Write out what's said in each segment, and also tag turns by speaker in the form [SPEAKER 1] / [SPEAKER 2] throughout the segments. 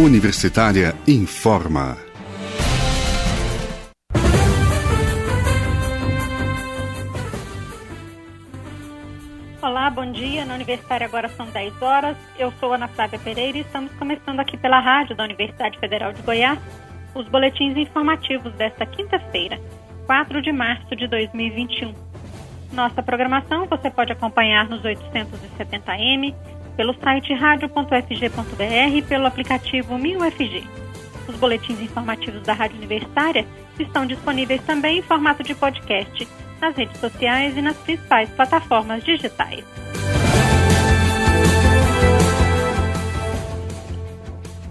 [SPEAKER 1] Universitária informa.
[SPEAKER 2] Olá, bom dia. Na Universitária agora são 10 horas. Eu sou Ana Flávia Pereira e estamos começando aqui pela rádio da Universidade Federal de Goiás os boletins informativos desta quinta-feira, 4 de março de 2021. Nossa programação você pode acompanhar nos 870m, pelo site radio.fg.br e pelo aplicativo MinUFG. Os boletins informativos da Rádio Universitária estão disponíveis também em formato de podcast nas redes sociais e nas principais plataformas digitais.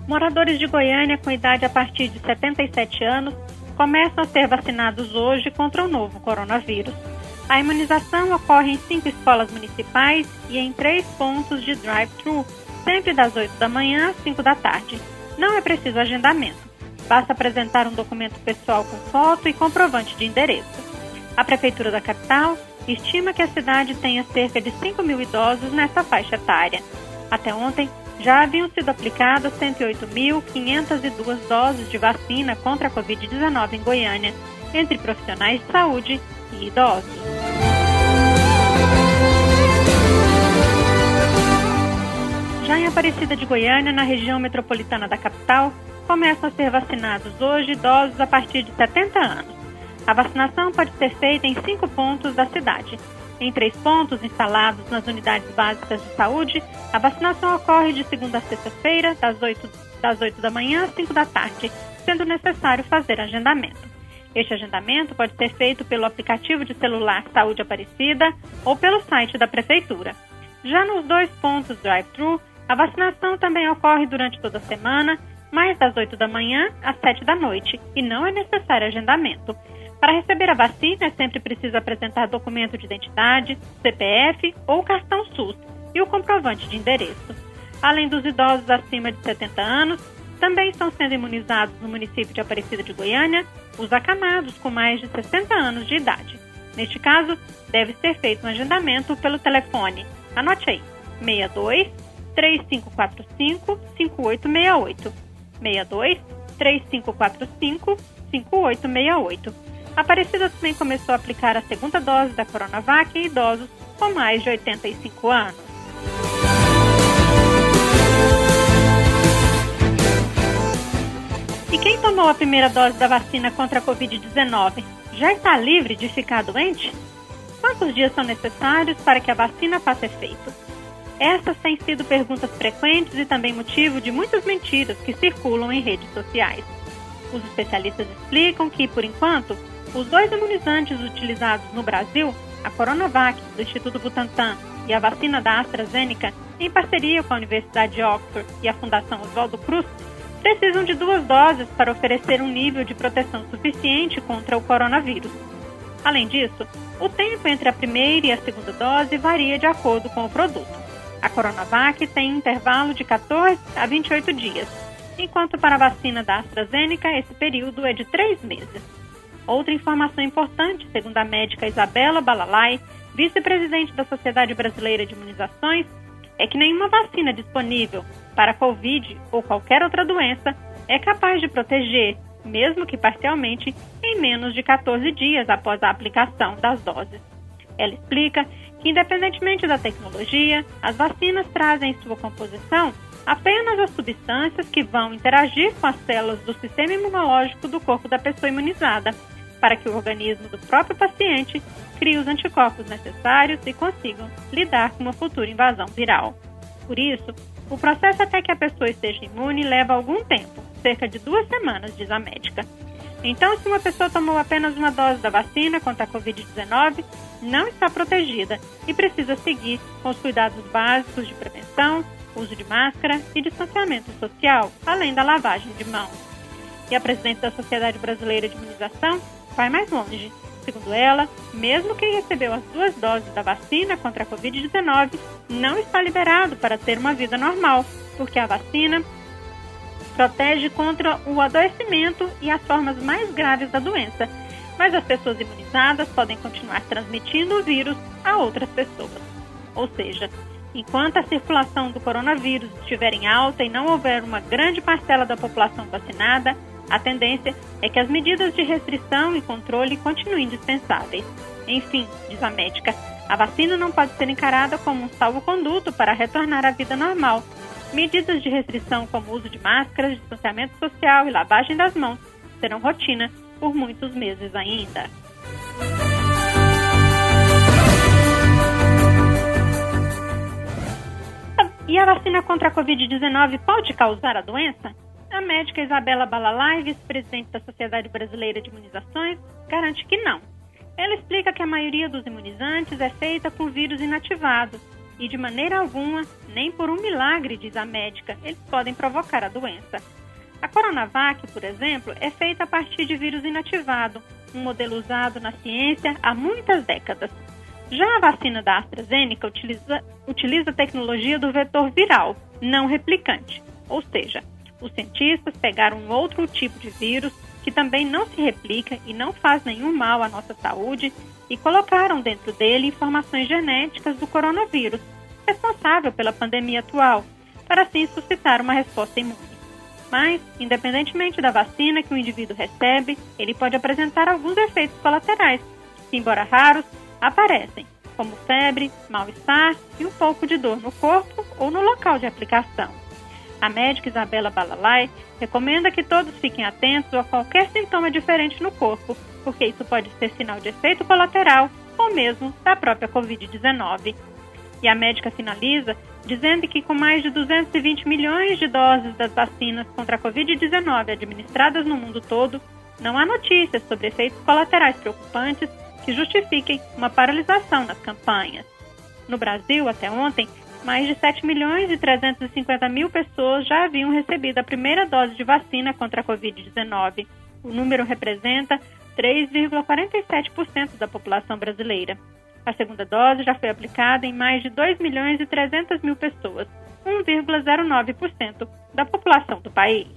[SPEAKER 2] Moradores de Goiânia com idade a partir de 77 anos começam a ser vacinados hoje contra o novo coronavírus. A imunização ocorre em cinco escolas municipais e em três pontos de drive-thru, sempre das 8 da manhã às 5 da tarde. Não é preciso agendamento. Basta apresentar um documento pessoal com foto e comprovante de endereço. A Prefeitura da capital estima que a cidade tenha cerca de 5 mil idosos nessa faixa etária. Até ontem, já haviam sido aplicadas 108.502 doses de vacina contra a Covid-19 em Goiânia, entre profissionais de saúde e idosos. Já em Aparecida de Goiânia, na região metropolitana da capital, começam a ser vacinados hoje idosos a partir de 70 anos. A vacinação pode ser feita em cinco pontos da cidade. Em três pontos instalados nas unidades básicas de saúde, a vacinação ocorre de segunda a sexta-feira, das 8, das 8 da manhã às 5 da tarde, sendo necessário fazer agendamento. Este agendamento pode ser feito pelo aplicativo de celular Saúde Aparecida ou pelo site da Prefeitura. Já nos dois pontos drive-thru, a vacinação também ocorre durante toda a semana, mais das 8 da manhã às 7 da noite, e não é necessário agendamento. Para receber a vacina, é sempre preciso apresentar documento de identidade, CPF ou cartão SUS e o comprovante de endereço. Além dos idosos acima de 70 anos, também estão sendo imunizados no município de Aparecida de Goiânia os acamados com mais de 60 anos de idade. Neste caso, deve ser feito um agendamento pelo telefone. Anote aí: 62 3545 5868. 62 3545 5868 Aparecida também começou a aplicar a segunda dose da Coronavac em idosos com mais de 85 anos. E quem tomou a primeira dose da vacina contra a Covid-19 já está livre de ficar doente? Quantos dias são necessários para que a vacina faça efeito? Essas têm sido perguntas frequentes e também motivo de muitas mentiras que circulam em redes sociais. Os especialistas explicam que, por enquanto, os dois imunizantes utilizados no Brasil, a Coronavac, do Instituto Butantan, e a vacina da AstraZeneca, em parceria com a Universidade de Oxford e a Fundação Oswaldo Cruz, precisam de duas doses para oferecer um nível de proteção suficiente contra o coronavírus. Além disso, o tempo entre a primeira e a segunda dose varia de acordo com o produto. A Coronavac tem intervalo de 14 a 28 dias, enquanto para a vacina da AstraZeneca esse período é de 3 meses. Outra informação importante, segundo a médica Isabela Balalai, vice-presidente da Sociedade Brasileira de Imunizações, é que nenhuma vacina disponível para Covid ou qualquer outra doença é capaz de proteger, mesmo que parcialmente, em menos de 14 dias após a aplicação das doses. Ela explica que, independentemente da tecnologia, as vacinas trazem em sua composição apenas as substâncias que vão interagir com as células do sistema imunológico do corpo da pessoa imunizada para que o organismo do próprio paciente crie os anticorpos necessários e consigam lidar com uma futura invasão viral. Por isso, o processo até que a pessoa esteja imune leva algum tempo, cerca de duas semanas, diz a médica. Então, se uma pessoa tomou apenas uma dose da vacina contra a Covid-19, não está protegida e precisa seguir com os cuidados básicos de prevenção, uso de máscara e distanciamento social, além da lavagem de mãos. E a presidente da Sociedade Brasileira de Imunização, vai mais longe. Segundo ela, mesmo quem recebeu as duas doses da vacina contra a Covid-19 não está liberado para ter uma vida normal, porque a vacina protege contra o adoecimento e as formas mais graves da doença, mas as pessoas imunizadas podem continuar transmitindo o vírus a outras pessoas. Ou seja, Enquanto a circulação do coronavírus estiver em alta e não houver uma grande parcela da população vacinada, a tendência é que as medidas de restrição e controle continuem indispensáveis. Enfim, diz a médica, a vacina não pode ser encarada como um salvo-conduto para retornar à vida normal. Medidas de restrição como uso de máscaras, distanciamento social e lavagem das mãos serão rotina por muitos meses ainda. E a vacina contra a Covid-19 pode causar a doença? A médica Isabela Balalai, vice-presidente da Sociedade Brasileira de Imunizações, garante que não. Ela explica que a maioria dos imunizantes é feita com vírus inativado e, de maneira alguma, nem por um milagre, diz a médica, eles podem provocar a doença. A Coronavac, por exemplo, é feita a partir de vírus inativado, um modelo usado na ciência há muitas décadas. Já a vacina da AstraZeneca utiliza, utiliza a tecnologia do vetor viral, não replicante, ou seja, os cientistas pegaram um outro tipo de vírus que também não se replica e não faz nenhum mal à nossa saúde e colocaram dentro dele informações genéticas do coronavírus, responsável pela pandemia atual, para assim suscitar uma resposta imune. Mas, independentemente da vacina que o indivíduo recebe, ele pode apresentar alguns efeitos colaterais, que, embora raros, aparecem, como febre, mal-estar e um pouco de dor no corpo ou no local de aplicação. A médica Isabela Balalai recomenda que todos fiquem atentos a qualquer sintoma diferente no corpo, porque isso pode ser sinal de efeito colateral ou mesmo da própria Covid-19. E a médica finaliza dizendo que com mais de 220 milhões de doses das vacinas contra a Covid-19 administradas no mundo todo, não há notícias sobre efeitos colaterais preocupantes que justifiquem uma paralisação nas campanhas. No Brasil, até ontem, mais de 7 milhões e 350 mil pessoas já haviam recebido a primeira dose de vacina contra a Covid-19. O número representa 3,47% da população brasileira. A segunda dose já foi aplicada em mais de 2 milhões e 300 mil pessoas, 1,09% da população do país.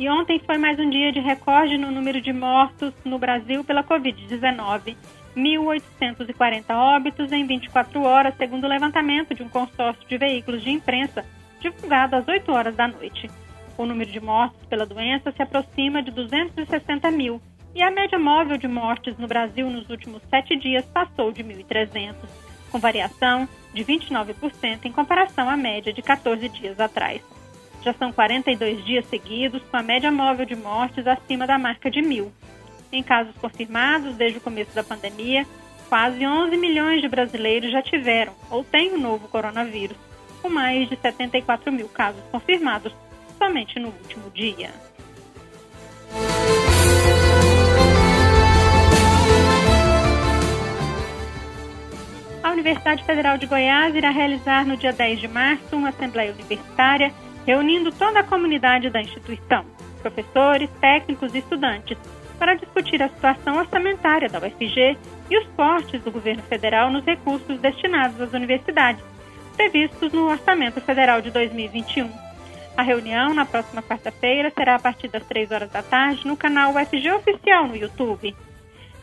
[SPEAKER 2] E ontem foi mais um dia de recorde no número de mortos no Brasil pela Covid-19. 1.840 óbitos em 24 horas, segundo o levantamento de um consórcio de veículos de imprensa divulgado às 8 horas da noite. O número de mortes pela doença se aproxima de 260 mil e a média móvel de mortes no Brasil nos últimos sete dias passou de 1.300, com variação de 29% em comparação à média de 14 dias atrás. Já são 42 dias seguidos com a média móvel de mortes acima da marca de mil. Em casos confirmados desde o começo da pandemia, quase 11 milhões de brasileiros já tiveram ou têm o novo coronavírus, com mais de 74 mil casos confirmados somente no último dia. A Universidade Federal de Goiás irá realizar no dia 10 de março uma assembleia universitária reunindo toda a comunidade da instituição, professores, técnicos e estudantes, para discutir a situação orçamentária da UFG e os cortes do governo federal nos recursos destinados às universidades, previstos no Orçamento Federal de 2021. A reunião, na próxima quarta-feira, será a partir das 3 horas da tarde no canal UFG Oficial no YouTube.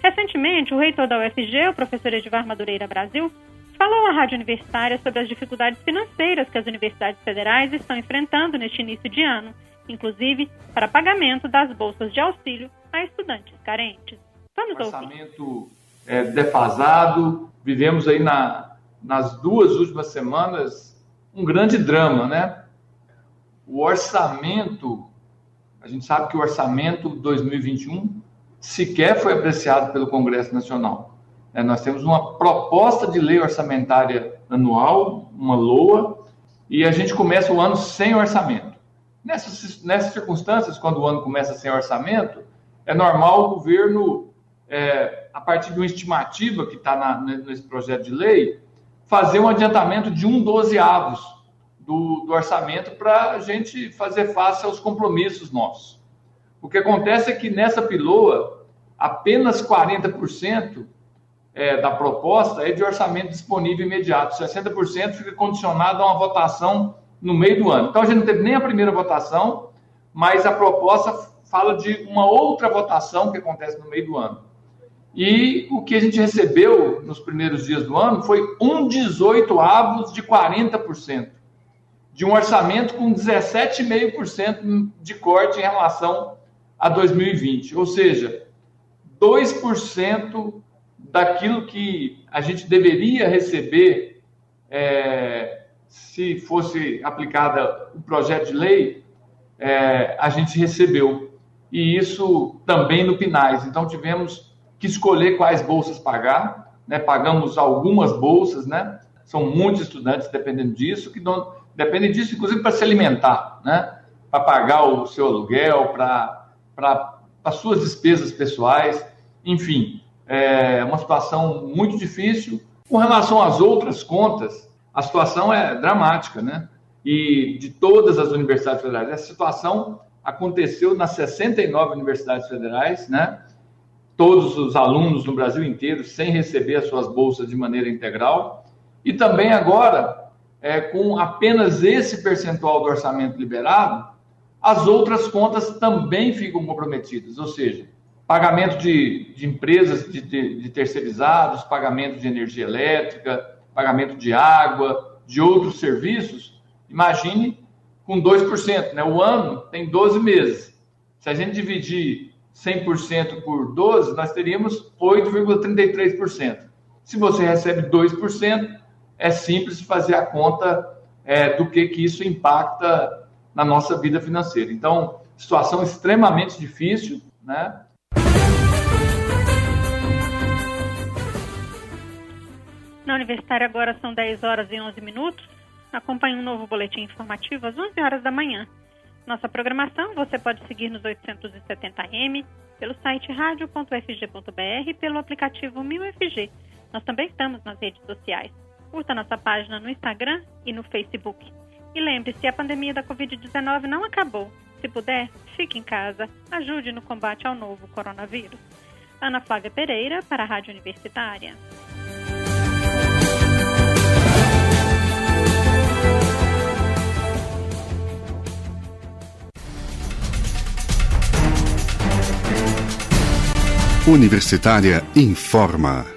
[SPEAKER 2] Recentemente, o reitor da UFG, o professor Edivar Madureira Brasil, falou à Rádio Universitária sobre as dificuldades financeiras que as universidades federais estão enfrentando neste início de ano, inclusive para pagamento das bolsas de auxílio a estudantes carentes.
[SPEAKER 3] Vamos Orçamento. É, defasado, vivemos aí na, nas duas últimas semanas um grande drama, né? O orçamento, a gente sabe que o orçamento 2021 sequer foi apreciado pelo Congresso Nacional. É, nós temos uma proposta de lei orçamentária anual, uma LOA, e a gente começa o ano sem orçamento. Nessas, nessas circunstâncias, quando o ano começa sem orçamento, é normal o governo, é, a partir de uma estimativa que está nesse projeto de lei, fazer um adiantamento de um dozeavos do, do orçamento para a gente fazer face aos compromissos nossos. O que acontece é que nessa piloa, apenas 40% é, da proposta é de orçamento disponível imediato. 60% fica condicionado a uma votação no meio do ano. Então a gente não teve nem a primeira votação, mas a proposta fala de uma outra votação que acontece no meio do ano. E o que a gente recebeu nos primeiros dias do ano foi um 18 avos de 40%, de um orçamento com 17,5% de corte em relação a 2020. Ou seja, 2% daquilo que a gente deveria receber é, se fosse aplicada o projeto de lei, é, a gente recebeu. E isso também no PINAIS. Então, tivemos que escolher quais bolsas pagar. Né? Pagamos algumas bolsas, né? São muitos estudantes dependendo disso, que não, dependem disso, inclusive, para se alimentar, né? Para pagar o seu aluguel, para as suas despesas pessoais, enfim, é uma situação muito difícil. Com relação às outras contas, a situação é dramática, né? E de todas as universidades federais, essa situação aconteceu nas 69 universidades federais, né? Todos os alunos no Brasil inteiro sem receber as suas bolsas de maneira integral. E também agora, é, com apenas esse percentual do orçamento liberado, as outras contas também ficam comprometidas, ou seja, pagamento de, de empresas de, de, de terceirizados, pagamento de energia elétrica, pagamento de água, de outros serviços. Imagine com 2%, né? O ano tem 12 meses. Se a gente dividir 100% por 12, nós teríamos 8,33%. Se você recebe 2%, é simples fazer a conta é, do que, que isso impacta na nossa vida financeira. Então, situação extremamente difícil, né?
[SPEAKER 2] Na Universitária agora são 10 horas e 11 minutos. Acompanhe um novo boletim informativo às 11 horas da manhã. Nossa programação você pode seguir nos 870m, pelo site radio.fg.br e pelo aplicativo 1000FG. Nós também estamos nas redes sociais. Curta nossa página no Instagram e no Facebook. E lembre-se, a pandemia da Covid-19 não acabou. Se puder, fique em casa. Ajude no combate ao novo coronavírus. Ana Flávia Pereira, para a Rádio Universitária.
[SPEAKER 1] Universitária informa.